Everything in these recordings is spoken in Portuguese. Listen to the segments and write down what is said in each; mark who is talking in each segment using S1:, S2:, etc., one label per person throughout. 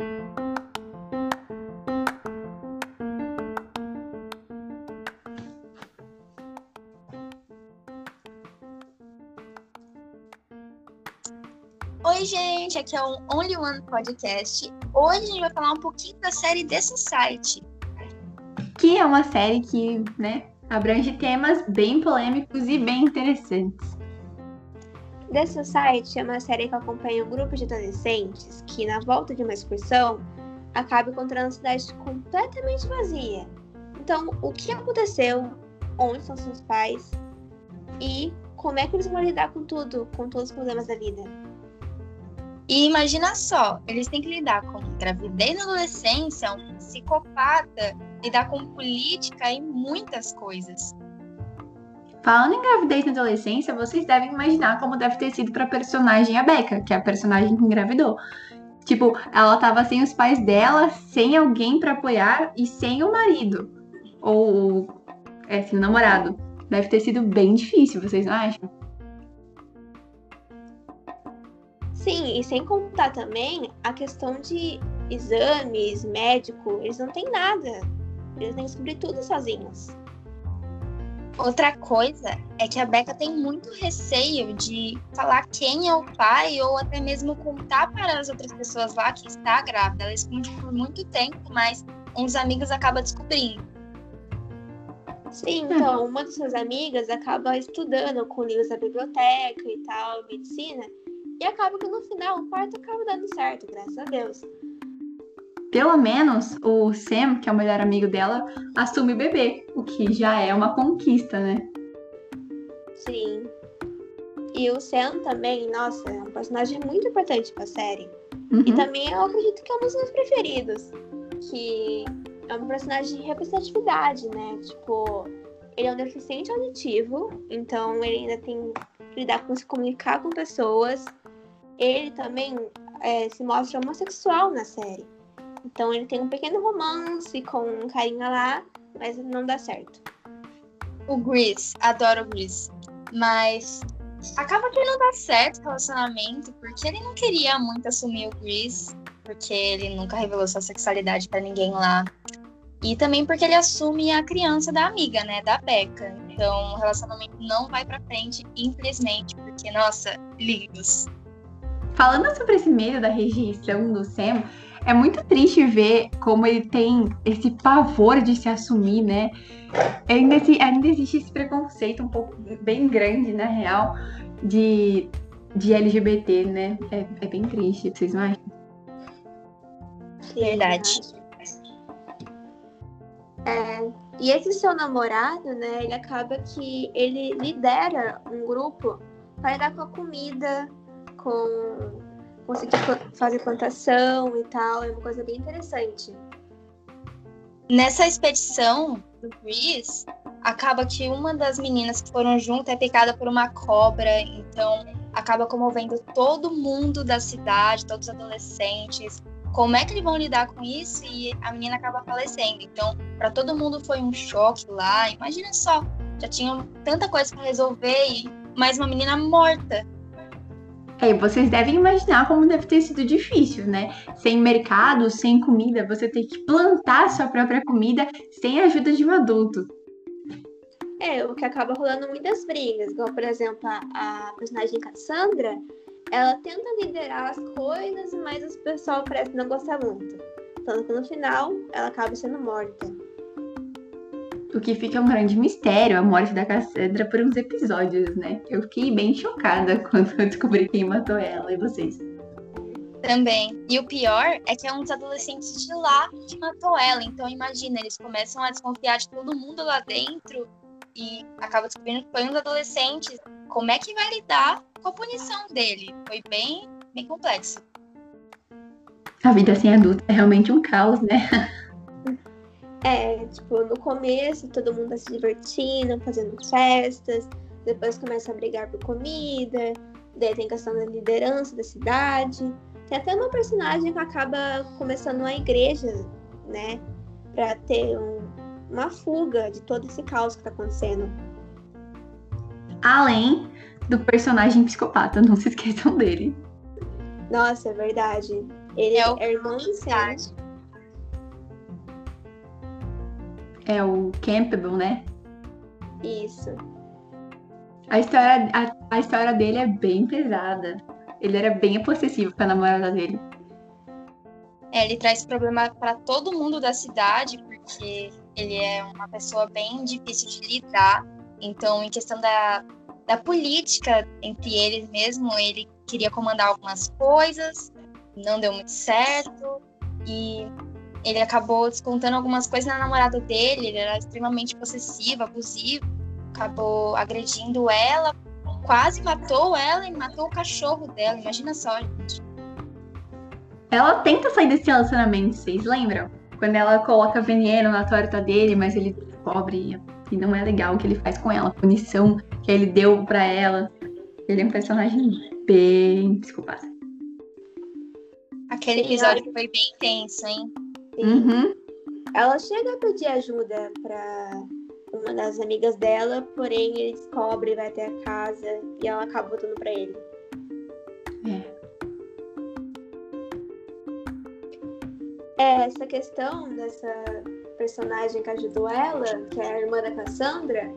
S1: Oi, gente, aqui é o Only One Podcast. Hoje a gente vai falar um pouquinho da série The Society.
S2: Que é uma série que, né, abrange temas bem polêmicos e bem interessantes.
S3: The Society é uma série que acompanha um grupo de adolescentes que, na volta de uma excursão, acaba encontrando a cidade completamente vazia. Então, o que aconteceu? Onde estão seus pais? E como é que eles vão lidar com tudo, com todos os problemas da vida?
S1: E imagina só, eles têm que lidar com gravidez na adolescência, um psicopata, lidar com política e muitas coisas.
S2: Falando em gravidez na adolescência, vocês devem imaginar como deve ter sido para personagem a Becca, que é a personagem que engravidou. Tipo, ela tava sem os pais dela, sem alguém para apoiar e sem o marido. Ou, é, sem o namorado. Deve ter sido bem difícil, vocês não acham?
S3: Sim, e sem contar também a questão de exames, médico, eles não têm nada. Eles têm que descobrir tudo sozinhos.
S1: Outra coisa é que a Becca tem muito receio de falar quem é o pai ou até mesmo contar para as outras pessoas lá que está grávida. Ela esconde por muito tempo, mas uns amigos acabam descobrindo.
S3: Sim, então, uma de suas amigas acaba estudando com livros da biblioteca e tal, medicina, e acaba que no final o parto acaba dando certo, graças a Deus.
S2: Pelo menos o Sam, que é o melhor amigo dela, assume o bebê, o que já é uma conquista, né?
S3: Sim. E o Sam também, nossa, é um personagem muito importante pra série.
S2: Uhum.
S3: E também eu acredito que é um dos meus preferidos. Que é um personagem de representatividade, né? Tipo, ele é um deficiente auditivo, então ele ainda tem que lidar com se comunicar com pessoas. Ele também é, se mostra homossexual na série. Então ele tem um pequeno romance com um carinha lá, mas não dá certo.
S1: O Gris, adoro o Gris. Mas acaba que não dá certo o relacionamento, porque ele não queria muito assumir o Gris, porque ele nunca revelou sua sexualidade para ninguém lá. E também porque ele assume a criança da amiga, né, da Becca. Então o relacionamento não vai para frente, infelizmente, porque, nossa, lindos.
S2: Falando sobre esse medo da rejeição do Sam, é muito triste ver como ele tem esse pavor de se assumir, né? Ainda, ainda existe esse preconceito um pouco bem grande, na real, de, de LGBT, né? É, é bem triste, vocês não acham?
S1: Verdade.
S3: É, e esse seu namorado, né, ele acaba que ele lidera um grupo para lidar com a comida, com conseguir fazer plantação e tal, é uma coisa bem interessante.
S1: Nessa expedição do Chris, acaba que uma das meninas que foram junto é picada por uma cobra, então acaba comovendo todo mundo da cidade, todos os adolescentes. Como é que eles vão lidar com isso e a menina acaba falecendo? Então, para todo mundo foi um choque lá. Imagina só, já tinham tanta coisa para resolver e mais uma menina morta.
S2: É, vocês devem imaginar como deve ter sido difícil, né? Sem mercado, sem comida, você tem que plantar sua própria comida sem a ajuda de um adulto.
S3: É, o que acaba rolando muitas brigas, igual, por exemplo, a, a personagem Cassandra, ela tenta liderar as coisas, mas o pessoal parece não gostar muito. Tanto que no final, ela acaba sendo morta.
S2: O que fica um grande mistério, a morte da Cassandra por uns episódios, né? Eu fiquei bem chocada quando eu descobri quem matou ela e vocês.
S1: Também. E o pior é que é um dos adolescentes de lá que matou ela. Então imagina, eles começam a desconfiar de todo mundo lá dentro e acaba descobrindo que foi um dos adolescentes. Como é que vai lidar com a punição dele? Foi bem, bem complexo.
S2: A vida sem adulto é realmente um caos, né?
S3: É, tipo, no começo todo mundo tá se divertindo, fazendo festas, depois começa a brigar por comida, daí tem questão da liderança da cidade. Tem até uma personagem que acaba começando uma igreja, né? Pra ter um, uma fuga de todo esse caos que tá acontecendo.
S2: Além do personagem psicopata, não se esqueçam dele.
S3: Nossa, é verdade. Ele
S1: É
S3: é,
S1: o-
S3: irmão do
S2: É o Campbell, né?
S3: Isso.
S2: A história, a, a história dele é bem pesada. Ele era bem possessivo com a namorada dele.
S1: É, ele traz problema para todo mundo da cidade, porque ele é uma pessoa bem difícil de lidar. Então, em questão da, da política entre eles mesmo, ele queria comandar algumas coisas, não deu muito certo. E ele acabou descontando algumas coisas na namorada dele, ele era extremamente possessivo, abusivo, acabou agredindo ela, quase matou ela e matou o cachorro dela. Imagina só, gente.
S2: Ela tenta sair desse relacionamento, vocês lembram? Quando ela coloca veneno na torta dele, mas ele descobre que não é legal o que ele faz com ela, a punição que ele deu pra ela. Ele é um personagem bem psicopata.
S1: Aquele episódio foi bem tenso, hein?
S2: Uhum.
S3: Ela chega a pedir ajuda pra uma das amigas dela, porém ele descobre, vai até a casa e ela acaba botando pra ele. É, essa questão dessa personagem que ajudou ela, que é a irmã da Cassandra,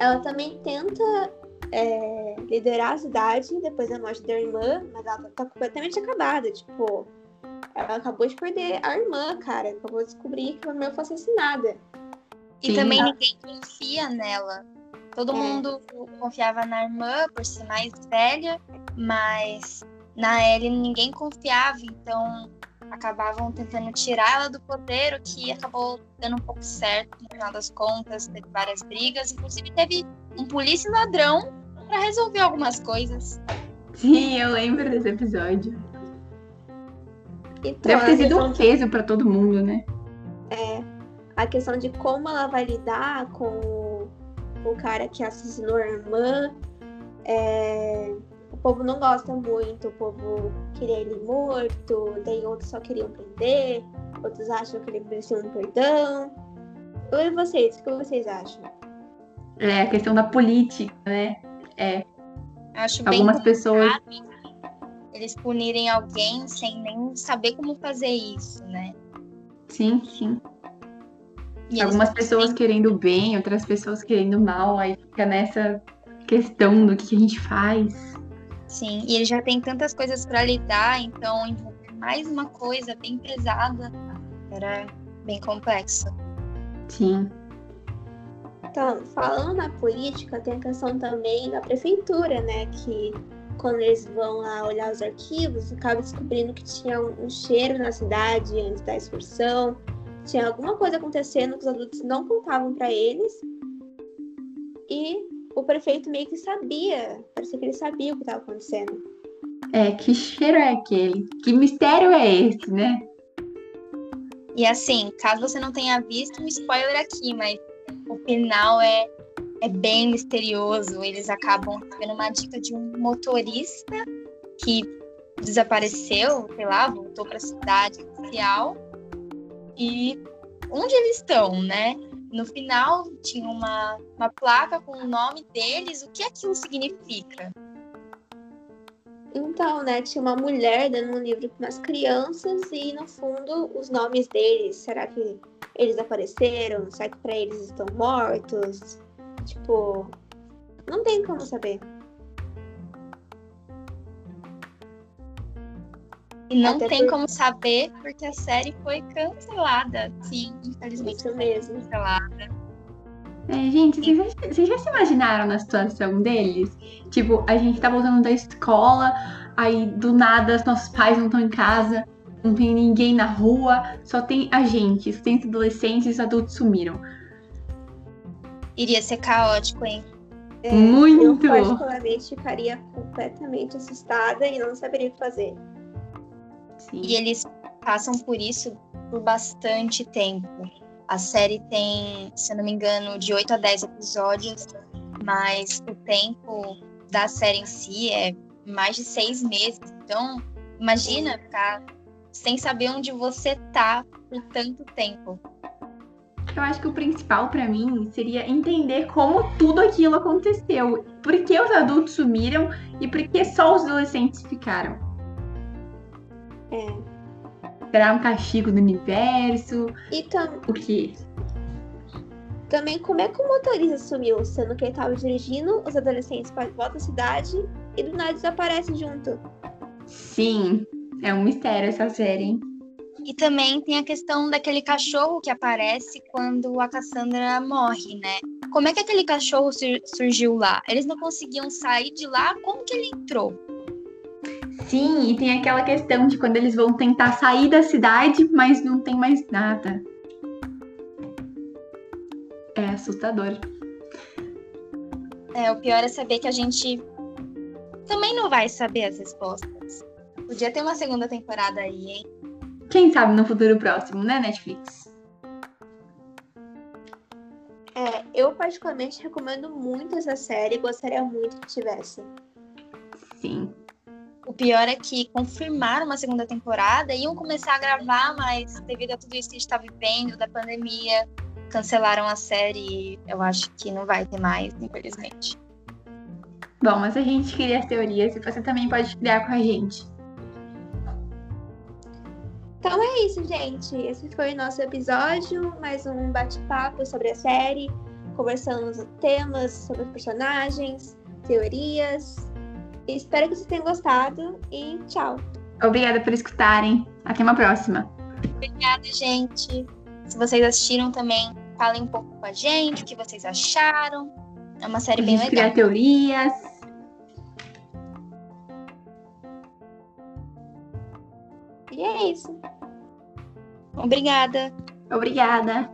S3: ela também tenta é, liderar a cidade depois da morte da irmã, mas ela tá completamente acabada. Tipo, ela acabou de perder a irmã, cara. Acabou de descobrir que a irmã foi assassinada.
S1: E
S2: Sim.
S1: também ninguém confia nela. Todo
S3: É.
S1: mundo confiava na irmã por ser mais velha, mas na Ellie ninguém confiava, então acabavam tentando tirar ela do poder, o que acabou dando um pouco certo no final das contas. Teve várias brigas, inclusive teve um polícia e ladrão para resolver algumas coisas.
S2: Sim, eu lembro desse episódio.
S3: Então,
S2: Deve ter sido um peso pra todo mundo, né?
S3: É, a questão de como ela vai lidar com o, cara que assassinou a irmã. é, o povo não gosta muito, o povo queria ele morto, daí outros só queriam prender, outros acham que ele merecia um perdão. E vocês, o que vocês acham?
S2: É a questão da política, né?
S1: Acho bem
S2: Algumas pessoas.
S1: Eles punirem alguém sem nem saber como fazer isso, né?
S2: Sim, sim.
S1: E
S2: Algumas pessoas querendo bem, outras pessoas querendo mal, aí fica nessa questão do que que a gente faz.
S1: Sim, e ele já tem tantas coisas para lidar, então envolver mais uma coisa bem pesada era bem complexo.
S2: Sim.
S3: Então, falando na política, tem a questão também da prefeitura, né? Que quando eles vão lá olhar os arquivos, acaba descobrindo que tinha um, um cheiro na cidade antes da excursão. Tinha alguma coisa acontecendo que os adultos não contavam para eles. E o prefeito meio que sabia, parecia que ele sabia o que estava acontecendo.
S2: É, que cheiro é aquele? Que mistério é esse, né?
S1: E assim, caso você não tenha visto, um spoiler aqui, mas o final é, é bem misterioso. Eles acabam tendo uma dica de um motorista que desapareceu, sei lá, voltou para a cidade inicial. E onde eles estão, né? No final tinha uma, uma placa com o nome deles. O que aquilo significa?
S3: Então, né, tinha uma mulher dando um livro para umas crianças e no fundo os nomes deles. Será que eles apareceram? Será que para eles estão mortos? Tipo, não tem como saber.
S1: E não
S3: Até
S1: tem
S3: por-
S1: como saber porque a série foi cancelada. Sim, infelizmente
S3: Isso
S1: foi
S3: mesmo.
S1: cancelada.
S2: É, gente, vocês já, vocês já se imaginaram na situação deles? Tipo, a gente tá voltando da escola, aí do nada os nossos pais não estão em casa, não tem ninguém na rua, só tem a gente, os adolescentes e os adultos sumiram.
S1: Iria ser caótico, hein?
S3: É,
S2: Muito!
S3: Eu particularmente ficaria completamente assustada e não saberia o que fazer.
S2: Sim.
S1: E eles passam por isso por bastante tempo. A série tem, se eu não me engano, de 8 a 10 episódios, mas o tempo da série em si é mais de seis meses. Então, imagina ficar sem saber onde você tá por tanto tempo.
S2: Eu acho que o principal pra mim seria entender como tudo aquilo aconteceu. Por que os adultos sumiram e por que só os adolescentes ficaram.
S3: É.
S2: esperar um castigo do universo.
S3: E tam
S2: O que?
S3: também como é que o motorista sumiu, sendo que ele tava dirigindo, os adolescentes voltam à cidade e do nada desaparece junto.
S2: Sim, é um mistério essa série, hein?
S1: E também tem a questão daquele cachorro que aparece quando a Cassandra morre, né? Como é que aquele cachorro sur- surgiu lá? Eles não conseguiam sair de lá, como que ele entrou?
S2: Sim, e tem aquela questão de quando eles vão tentar sair da cidade, mas não tem mais nada. É assustador.
S1: É, o pior é saber que a gente também não vai saber as respostas. Podia ter uma segunda temporada aí, hein?
S2: Quem sabe no futuro próximo, né, Netflix?
S3: É, eu particularmente recomendo muito essa série, gostaria muito que tivesse.
S2: Sim.
S1: O pior é que confirmaram uma segunda temporada, iam começar a gravar, mas devido a tudo isso que a gente tá vivendo, da pandemia, cancelaram a série. Eu acho que não vai ter mais, infelizmente.
S2: Bom, mas a gente cria as teorias e você também pode criar com a gente.
S3: É isso, gente. Esse foi o nosso episódio, mais um bate-papo sobre a série, conversando temas sobre os personagens, teorias. Espero que vocês tenham gostado e tchau.
S2: Obrigada por escutarem. Até uma próxima.
S1: Obrigada, gente. Se vocês assistiram também, falem um pouco com a gente, o que vocês acharam. É uma série
S2: A
S1: bem legal.
S2: criar teorias.
S3: E é isso.
S1: Obrigada.
S2: Obrigada.